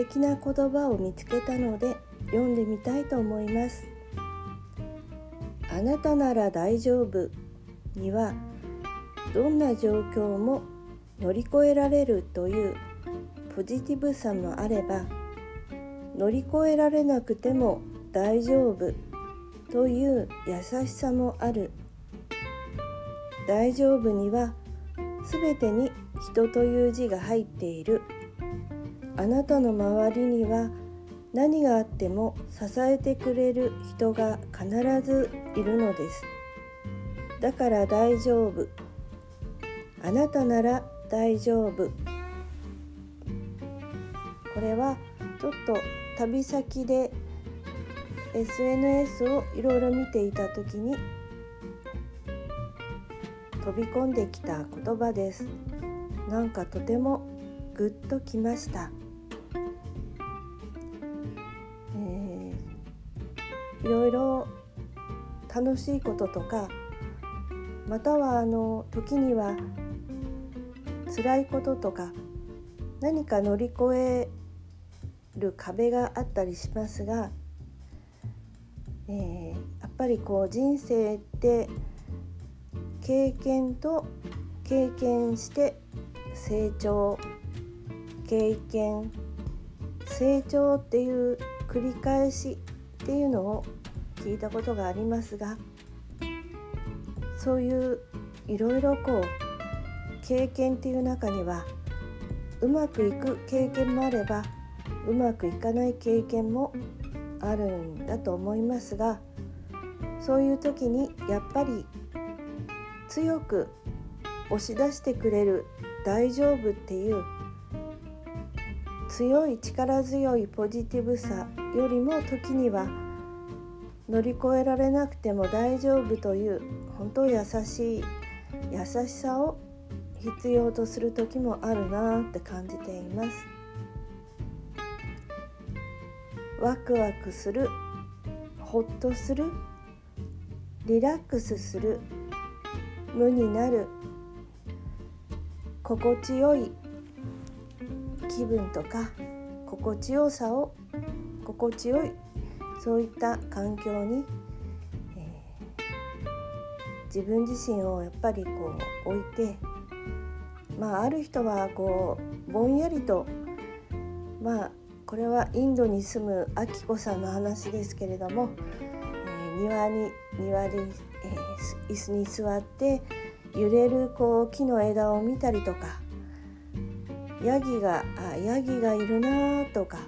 敵な言葉を見つけたので読んでみたいと思います。あなたなら大丈夫にはどんな状況も乗り越えられるというポジティブさもあれば乗り越えられなくても大丈夫という優しさもある。大丈夫には全てに人という字が入っている。あなたの周りには何があっても支えてくれる人が必ずいるのです。だから大丈夫。あなたなら大丈夫。これはちょっと旅先で SNS をいろいろ見ていた時に飛び込んできた言葉です。なんかとてもグッときました、いろいろ楽しいこととかまたはあの時には辛いこととか何か乗り越える壁があったりしますが、えー、やっぱりこう人生って経験と経験して成長経験成長っていう繰り返しっていうのを聞いたことがありますがそういういろいろこう経験っていう中にはうまくいく経験もあればうまくいかない経験もあるんだと思いますがそういう時にやっぱり強く押し出してくれる「大丈夫」っていう強い力強いポジティブさよりも時には乗り越えられなくても大丈夫という本当優しい優しさを必要とする時もあるなって感じています。ワクワクするほっとするリラックスする無になる心地よい気分とか心地よさを心地よいそういった環境に、えー、自分自身をやっぱりこう置いてまあある人はこうぼんやりとまあこれはインドに住むあきこさんの話ですけれども、えー、庭に庭で、えー、椅子に座って揺れるこう木の枝を見たりとかヤギがあヤギがいるなとか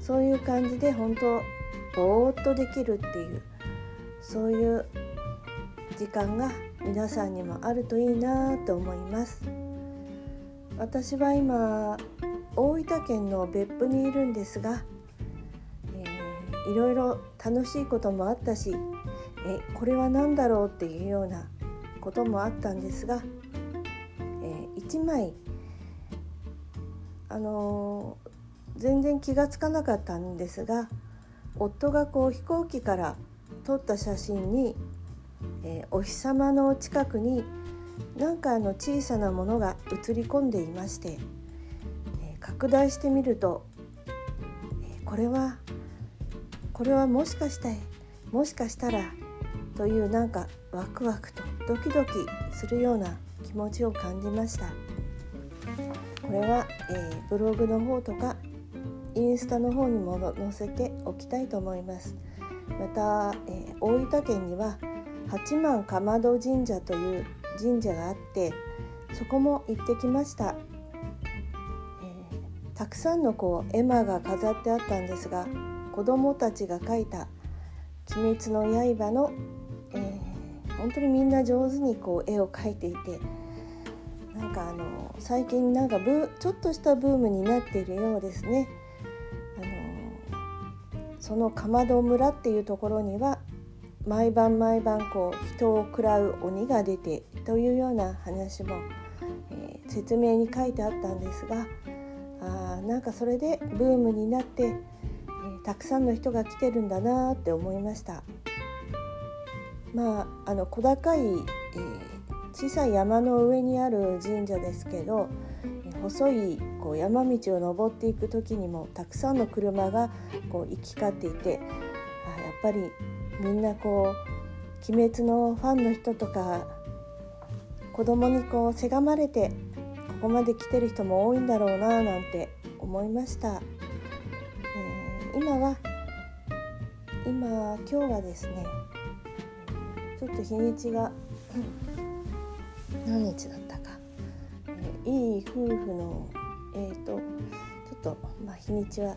そういう感じで本当ぼーっとできるっていうそういう時間が皆さんにもあるといいなと思います。私は今大分県の別府にいるんですが、えー、いろいろ楽しいこともあったしえこれは何だろうっていうようなこともあったんですが、えー、1枚あのー、全然気が付かなかったんですが夫がこう飛行機から撮った写真に、えー、お日様の近くになんかあの小さなものが映り込んでいまして拡大してみるとこれはこれはもしかしてもしかしたらというなんかワクワクとドキドキするような気持ちを感じました。これは、えー、ブログの方とかインスタの方にも載せておきたいと思いますまた、えー、大分県には八幡かまど神社という神社があってそこも行ってきましたえたくさんのこう絵馬が飾ってあったんですが子どもたちが描いた「鬼滅の刃の」えー、本当にみんな上手にこう絵を描いていてなんかあの最近なんかブちょっとしたブームになっているようですね。そのかまど村っていうところには毎晩毎晩こう人を食らう鬼が出てというような話も、えー、説明に書いてあったんですがあなんかそれでブームになって、えー、たくさんの人が来てるんだなって思いました。まああの小高い、えー、小さい山の上にある神社ですけど、細いこう山道を登っていく時にもたくさんの車がこう行き交っていてあやっぱりみんなこう「鬼滅」のファンの人とか子供にこうせがまれてここまで来てる人も多いんだろうななんて思いました、えー、今は今今日はですねちょっと日にちが何日だったか、えー、いい夫婦のえっ、ー、とちょっとまあ日にちは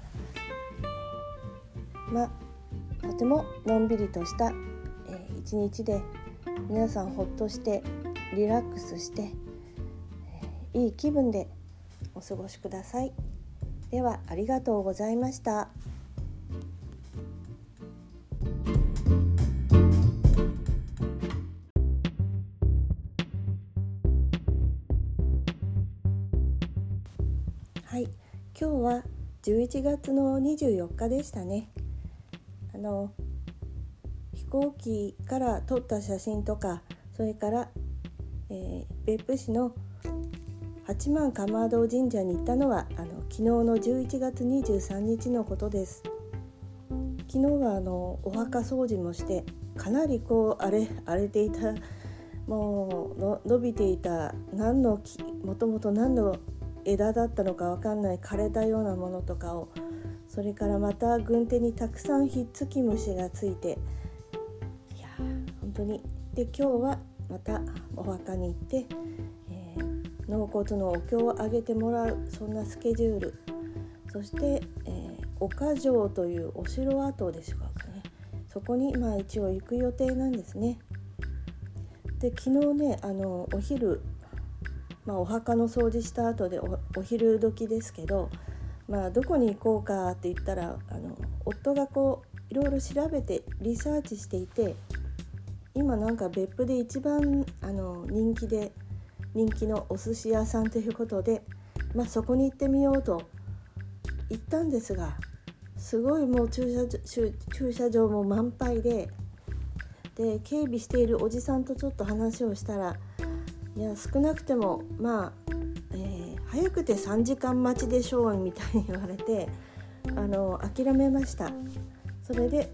まあとてものんびりとした、えー、一日で皆さんほっとしてリラックスして、えー、いい気分でお過ごしください。ではありがとうございました。11月の24日でしたね。あの飛行機から撮った写真とかそれから、えー、別府市の八幡釜堂神社に行ったのはあの昨日の11月23日のことです。昨日はあのお墓掃除もしてかなりこう荒れ荒れていたもうの伸びていた何の木もともと何の枝だったのか分かんない枯れたようなものとかをそれからまた軍手にたくさんひっつき虫がついていや本当に。で今日はまたお墓に行って、えー、納骨のお経をあげてもらうそんなスケジュール。そして、えー、岡城というお城跡でしょうかね。そこにまあ一応行く予定なんですね。で昨日ねあのお昼まあ、お墓の掃除した後でお昼時ですけど、まあ、どこに行こうかって言ったらあの夫がこういろいろ調べてリサーチしていて今なんか別府で一番あの人気で人気のお寿司屋さんということで、まあ、そこに行ってみようと行ったんですがすごいもう駐車駐車場も満杯でで警備しているおじさんとちょっと話をしたらいや少なくてもまあ、えー、早くて3時間待ちでしょうみたいに言われてあの諦めました。それで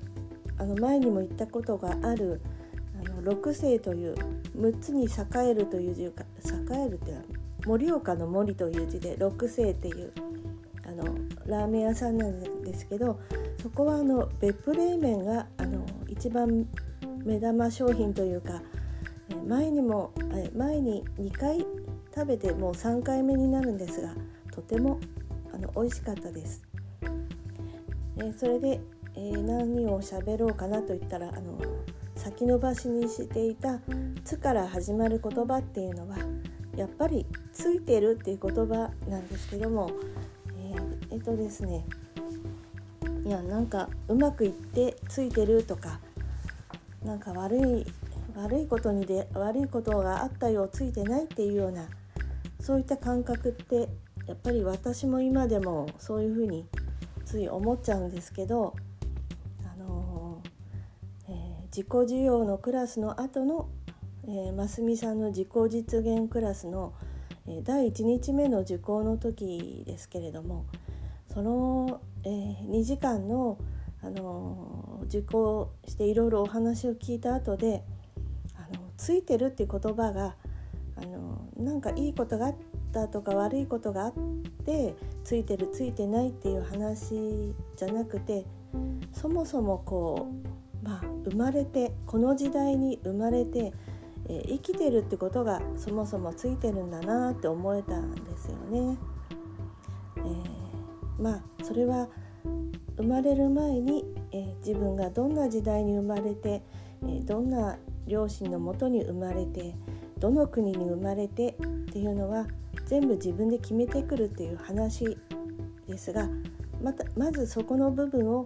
あの前にも言ったことがあるあの六世という6つに栄えるという字か栄えるって盛岡の森という字で六世っていうあのラーメン屋さんなんですけどそこはあの別府冷麺があの一番目玉商品というか前にも前に2回食べてもう3回目になるんですがとてもあの美味しかったです。えそれで、えー、何を喋ろうかなと言ったらあの先延ばしにしていた「つ」から始まる言葉っていうのはやっぱり「ついてる」っていう言葉なんですけどもえー、えっとですねいやなんかうまくいってついてるとかなんか悪い悪いことにで悪いことがあったようついてないっていうようなそういった感覚ってやっぱり私も今でもそういうふうについ思っちゃうんですけど、あのー、えー、自己需要のクラスの後の、えー、ますみさんの自己実現クラスの、え、第1日目の受講の時ですけれどもその、え、2時間の、あの、受講していろいろお話を聞いた後でついてるっていう言葉があのなんかいいことがあったとか悪いことがあってついてるついてないっていう話じゃなくてそもそもこう、まあ、生まれてこの時代に生まれて、えー、生きてるってことがそもそもついてるんだなって思えたんですよね。えー、まあそれは生まれる前に、えー、自分がどんな時代に生まれて、えどんな両親のもとに生まれてどの国に生まれてっていうのは全部自分で決めてくるっていう話ですがまたまずそこの部分を、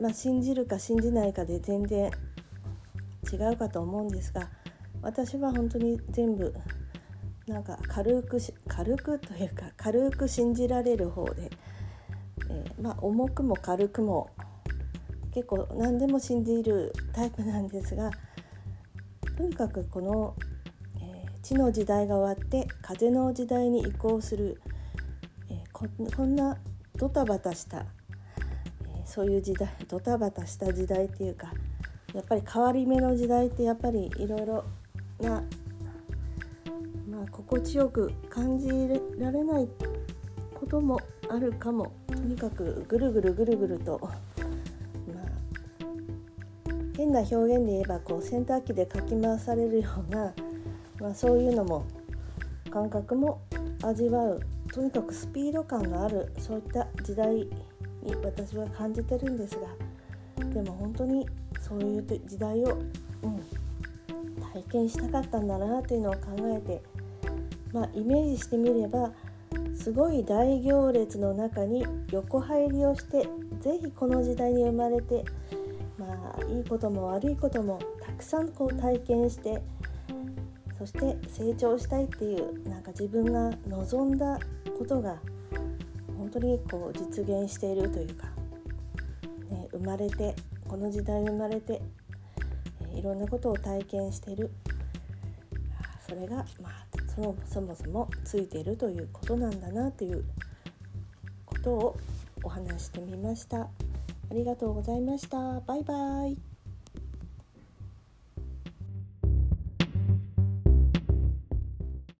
まあ、信じるか信じないかで全然違うかと思うんですが私は本当に全部なんか軽く軽くというか軽く信じられる方で、えー、まあ重くも軽くも結構何でも信じるタイプなんですがとにかくこの、えー、地の時代が終わって風の時代に移行する、えー、ここんなドタバタした、えー、そういう時代ドタバタした時代っていうかやっぱり変わり目の時代ってやっぱりいろいろな、まあ、心地よく感じられないこともあるかも。とにかくぐるぐるぐるぐると、変な表現で言えばこう洗濯機でかき回されるような、まあ、そういうのも感覚も味わう。とにかくスピード感がある。そういった時代に私は感じてるんですがでも本当にそういう時代を、うん、体験したかったんだなというのを考えて、まあ、イメージしてみればすごい大行列の中に横入りをして是非この時代に生まれてまあいいことも悪いこともたくさんこう体験してそして成長したいっていうなんか自分が望んだことが本当にこう実現しているというか、ね、生まれてこの時代に生まれて、えいろんなことを体験しているそれが、まあ、そのそもそもついているということなんだなということをお話してみました。ありがとうございました。バイバイ。